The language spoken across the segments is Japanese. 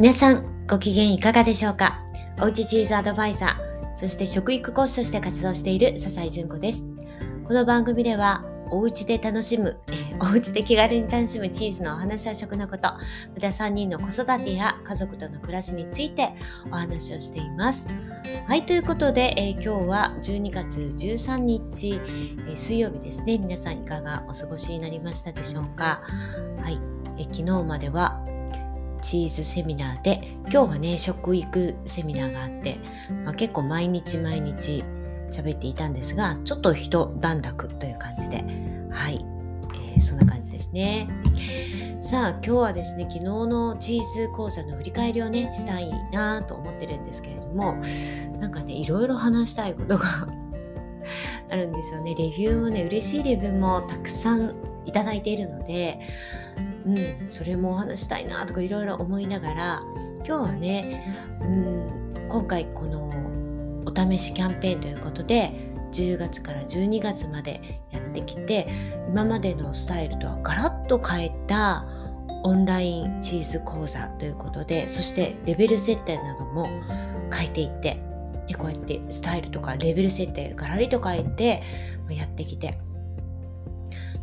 皆さんご機嫌いかがでしょうか？おうちチーズアドバイザーそして食育講師として活動している笹井純子ですこの番組ではお家で楽しむ、え お家で気軽に楽しむチーズのお話や食のこと、また3人の子育てや家族との暮らしについてお話をしています。はい、ということで、えー、今日は12月13日、えー、水曜日ですね。皆さんいかがお過ごしになりましたでしょうか？はい、えー、昨日まではチーズセミナーで今日はね食育セミナーがあって、まあ、結構毎日毎日喋っていたんですがちょっと一段落という感じではい、えー、そんな感じですね。さあ今日はですね昨日のチーズ講座の振り返りをねしたいなと思ってるんですけれどもなんかねいろいろ話したいことが あるんですよね。レビューもね嬉しいレビューもたくさんいただいているのでうん、それもお話したいなとかいろいろ思いながら今日はね、うん、今回このお試しキャンペーンということで10月から12月までやってきて今までのスタイルとはガラッと変えたオンラインチーズ講座ということでそしてレベル設定なども変えていってでこうやってスタイルとかレベル設定ガラリと変えてやってきて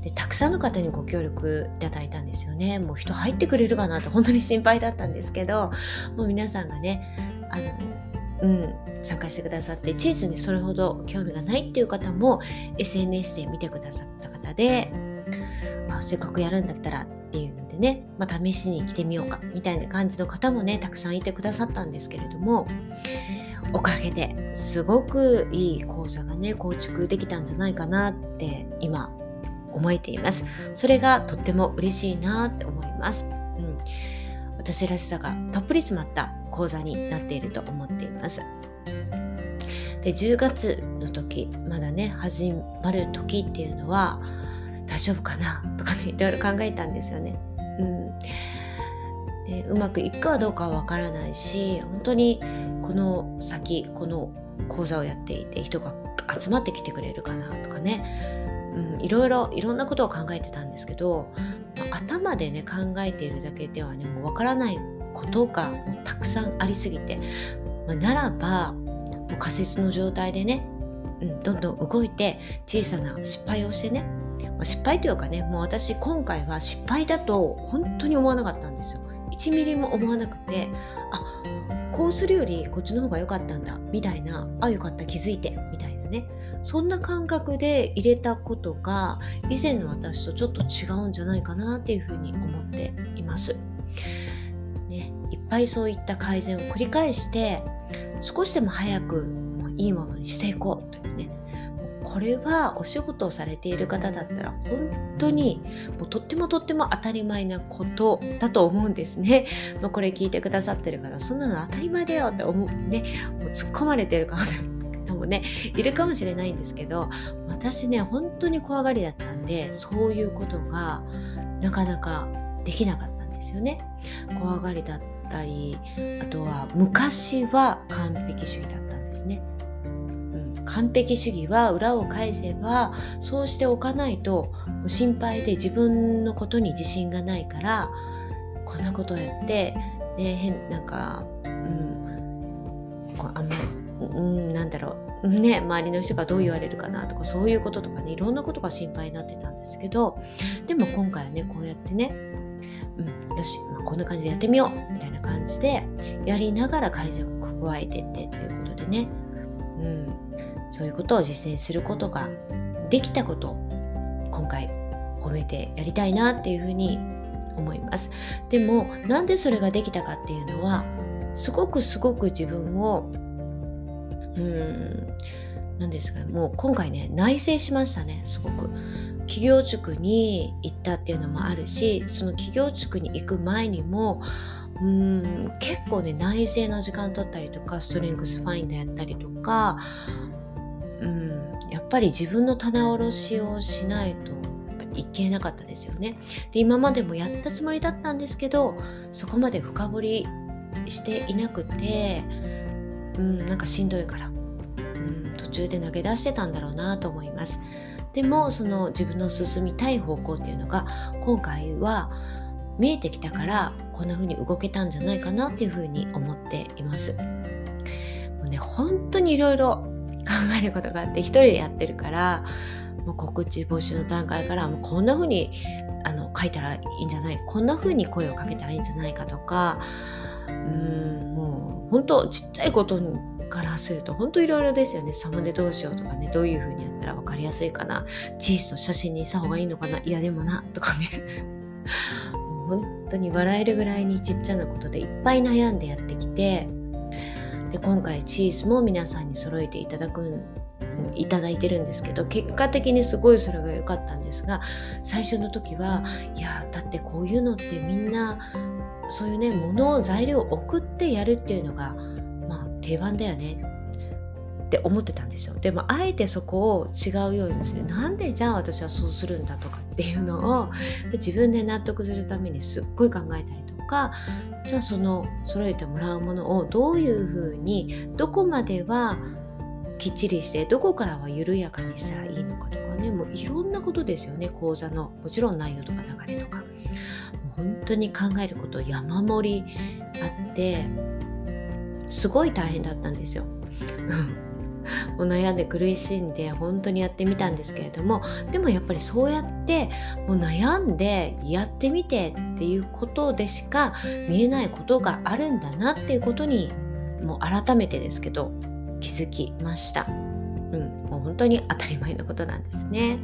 でたくさんの方にご協力いただいたんですよね。もう人入ってくれるかなって本当に心配だったんですけどもう皆さんがねあのうん、参加してくださってチーズにそれほど興味がないっていう方も SNS で見てくださった方であせっかくやるんだったらっていうのでね、まあ、試しに来てみようかみたいな感じの方もねたくさんいてくださったんですけれどもおかげですごくいい講座がね構築できたんじゃないかなって今思えています。それがとっても嬉しいなって思います。うん、私らしさがたっぷり詰まった講座になっていると思っています。で10月の時まだね始まる時っていうのは大丈夫かな？とかねいろいろ考えたんですよね。うんでうまくいくかどうかはわからないし本当にこの先この講座をやっていて人が集まってきてくれるかな？とかねうん、いろいろいろんなことを考えてたんですけど、ま、頭でね考えているだけではねもうわからないことがたくさんありすぎて、まあ、ならばもう仮説の状態でね、うん、どんどん動いて小さな失敗をしてね、まあ、失敗というかねもう私今回は失敗だと本当に思わなかったんですよ。1ミリも思わなくてあこうするよりこっちの方が良かったんだみたいなあ良かった気づいてみたいなねそんな感覚で入れたことが以前の私とちょっと違うんじゃないかなっていうふうに思っています。ね、いっぱいそういった改善を繰り返して少しでも早くいいものにしていこうこれはお仕事をされている方だったら本当にもうとってもとっても当たり前なことだと思うんですね。まあ、これ聞いてくださってる方そんなの当たり前だよって思うねもう突っ込まれてるかももね いるかもしれないんですけど私ね本当に怖がりだったんでそういうことがなかなかできなかったんですよね。怖がりだったりあとは昔は完璧主義だったんですね。完璧主義は裏を返せばそうしておかないと心配で自分のことに自信がないからこんなことをやってね変なんか、うん、あんまりうん、なんだろう、ね、周りの人がどう言われるかなとかそういうこととかねいろんなことが心配になってたんですけどでも今回はねこうやってね、うん、よし、まあ、こんな感じでやってみようみたいな感じでやりながら改善を加えてってということでね、うん、そういうことを実践することができたこと今回褒めてやりたいなっていうふうに思います。でもなんでそれができたかっていうのはすごくすごく自分をうん何ですかもう今回ね内省しましたねすごく。企業塾に行ったっていうのもあるしその企業塾に行く前にもうん結構ね内省の時間取ったりとかストレングスファインダーやったりとかうん。やっぱり自分の棚卸しをしないといけなかったですよね。で今までもやったつもりだったんですけどそこまで深掘りしていなくてうんなんかしんどいから、うん、途中で投げ出してたんだろうなと思います。でもその自分の進みたい方向っていうのが今回は見えてきたからこんな風に動けたんじゃないかなっていう風に思っています。もうね本当にいろいろえることがあって一人でやってるからもう告知募集の段階からもうこんな風にあの書いたらいいんじゃないこんな風に声をかけたらいいんじゃないかとかうんもう本当ちっちゃいことからすると本当いろいろですよね。サムネどうしようとかねどういう風にやったら分かりやすいかな。チーズの写真にした方がいいのかな。いやでもなとかね。本当に笑えるぐらいにちっちゃなことでいっぱい悩んでやってきてで今回チーズも皆さんに揃えていただくいただいてるんですけど結果的にすごいそれが良かったんですが最初の時はいやだってこういうのってみんなそういうね物を材料を送ってやるっていうのがまあ定番だよねって思ってたんですよ。でもあえてそこを違うようにする。なんでじゃあ私はそうするんだとかっていうのを自分で納得するためにすっごい考えたりかじゃあその揃えてもらうものをどういうふうにどこまではきっちりしてどこからは緩やかにしたらいいのかとかねもういろんなことですよね講座のもちろん内容とか流れとかもう本当に考えること山盛りあってすごい大変だったんですよ。もう悩んで苦しんで本当にやってみたんですけれどもでもやっぱりそうやってもう悩んでやってみてっていうことでしか見えないことがあるんだなっていうことにもう改めてですけど気づきました。うん、もう本当に当たり前のことなんですね。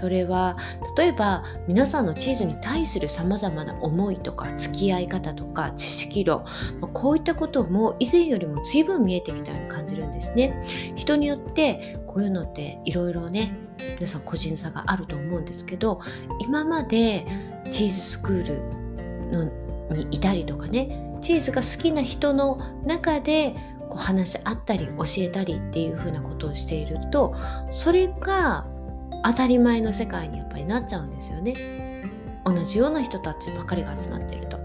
それは例えば皆さんのチーズに対するさまざまな思いとか付き合い方とか知識論こういったことも以前よりも随分見えてきたように感じるんですね。人によってこういうのっていろいろね皆さん個人差があると思うんですけど今までチーズスクールのにいたりとかねチーズが好きな人の中でこう話し合ったり教えたりっていう風なことをしているとそれが当たり前の世界にやっぱりなっちゃうんですよね。同じような人たちばかりが集まってると、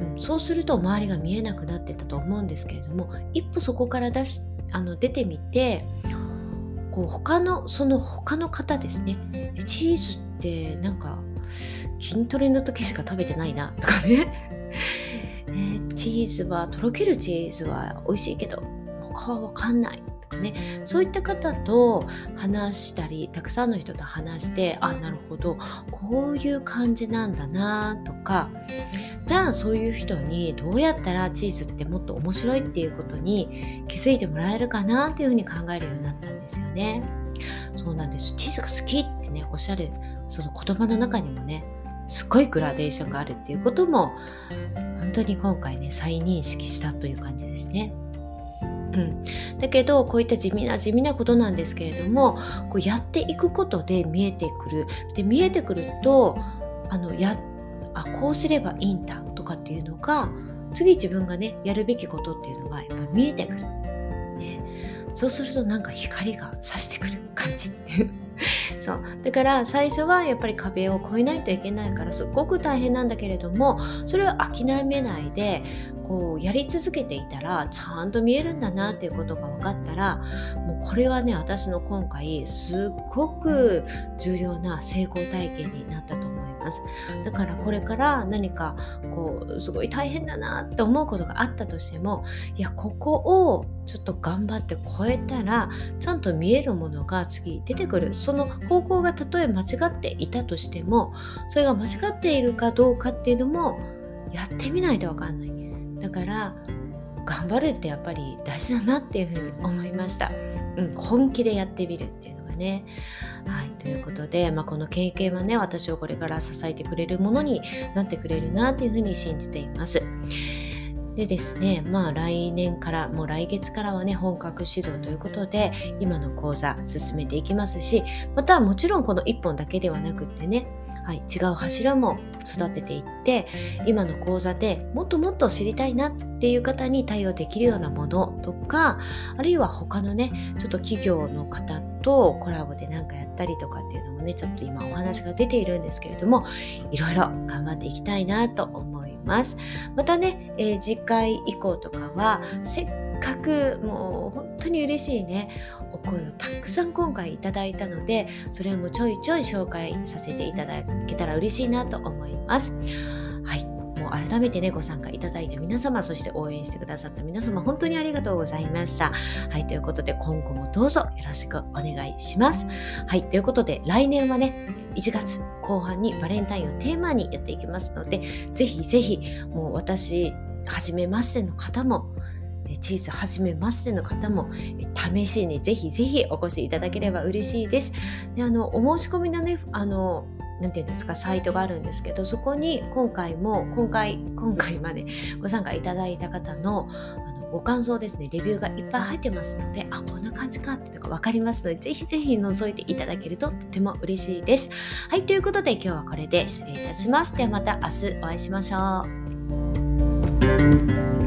うん、そうすると周りが見えなくなってたと思うんですけれども一歩そこから出しあの出てみてこう他のその他の方ですね。チーズってなんか筋トレの時しか食べてないなとかね、チーズはとろけるチーズは美味しいけど他は分かんない。とかねそういった方と話したりたくさんの人と話してあなるほどこういう感じなんだなとかじゃあそういう人にどうやったらチーズってもっと面白いっていうことに気づいてもらえるかなっていうふうに考えるようになったんですよね。そうなんですチーズが好きってねおっしゃるその言葉の中にもねすっごいグラデーションがあるっていうことも本当に今回ね再認識したという感じですね。うん、だけどこういった地味な地味なことなんですけれどもこうやっていくことで見えてくる。で見えてくるとあのやあこうすればいいんだとかっていうのが次自分がねやるべきことっていうのがやっぱ見えてくる、ね、そうするとなんか光が差してくる感じ そう。だから最初はやっぱり壁を越えないといけないからすっごく大変なんだけれどもそれを諦めないでこうやり続けていたらちゃんと見えるんだなっていうことが分かったらもうこれはね私の今回すっごく重要な成功体験になったと思いますだからこれから何かこうすごい大変だなって思うことがあったとしてもいやここをちょっと頑張って超えたらちゃんと見えるものが次出てくる。その方向がたとえ間違っていたとしてもそれが間違っているかどうかっていうのもやってみないと分かんない。だから頑張るってやっぱり大事だなっていうふうに思いました、うん、本気でやってみるっていうね。はい。ということで、まあ、この経験はね私をこれから支えてくれるものになってくれるなっていうふうに信じています。でですね、まあ来年から、もう来月からはね、本格指導ということで、今の講座進めていきますし、またもちろんこの1本だけではなくってね、はい、違う柱も育てていって今の講座でもっともっと知りたいなっていう方に対応できるようなものとかあるいは他のねちょっと企業の方とコラボで何かやったりとかっていうのもねちょっと今お話が出ているんですけれどもいろいろ頑張っていきたいなと思います。またね、えー、次回以降とかはせっかくもう本当に嬉しいねお声をたくさん今回いただいたのでそれもちょいちょい紹介させていただけたら嬉しいなと思います。はいもう改めてね、ご参加いただいた皆様、そして応援してくださった皆様、本当にありがとうございました。はい、ということで、今後もどうぞよろしくお願いします。はい、ということで、来年はね、1月後半にバレンタインをテーマにやっていきますので、ぜひぜひ、もう私、はじめましての方も、チーズはじめましての方も試しにぜひぜひお越しいただければ嬉しいです。であのお申し込みのねあのなんていうんですかサイトがあるんですけどそこに今回も今回今回までご参加いただいた方のあのご感想ですねレビューがいっぱい入ってますのであこんな感じかっていうのが分かりますのでぜひぜひ覗いていただけるととても嬉しいです。はいということで今日はこれで失礼いたします。ではまた明日お会いしましょう。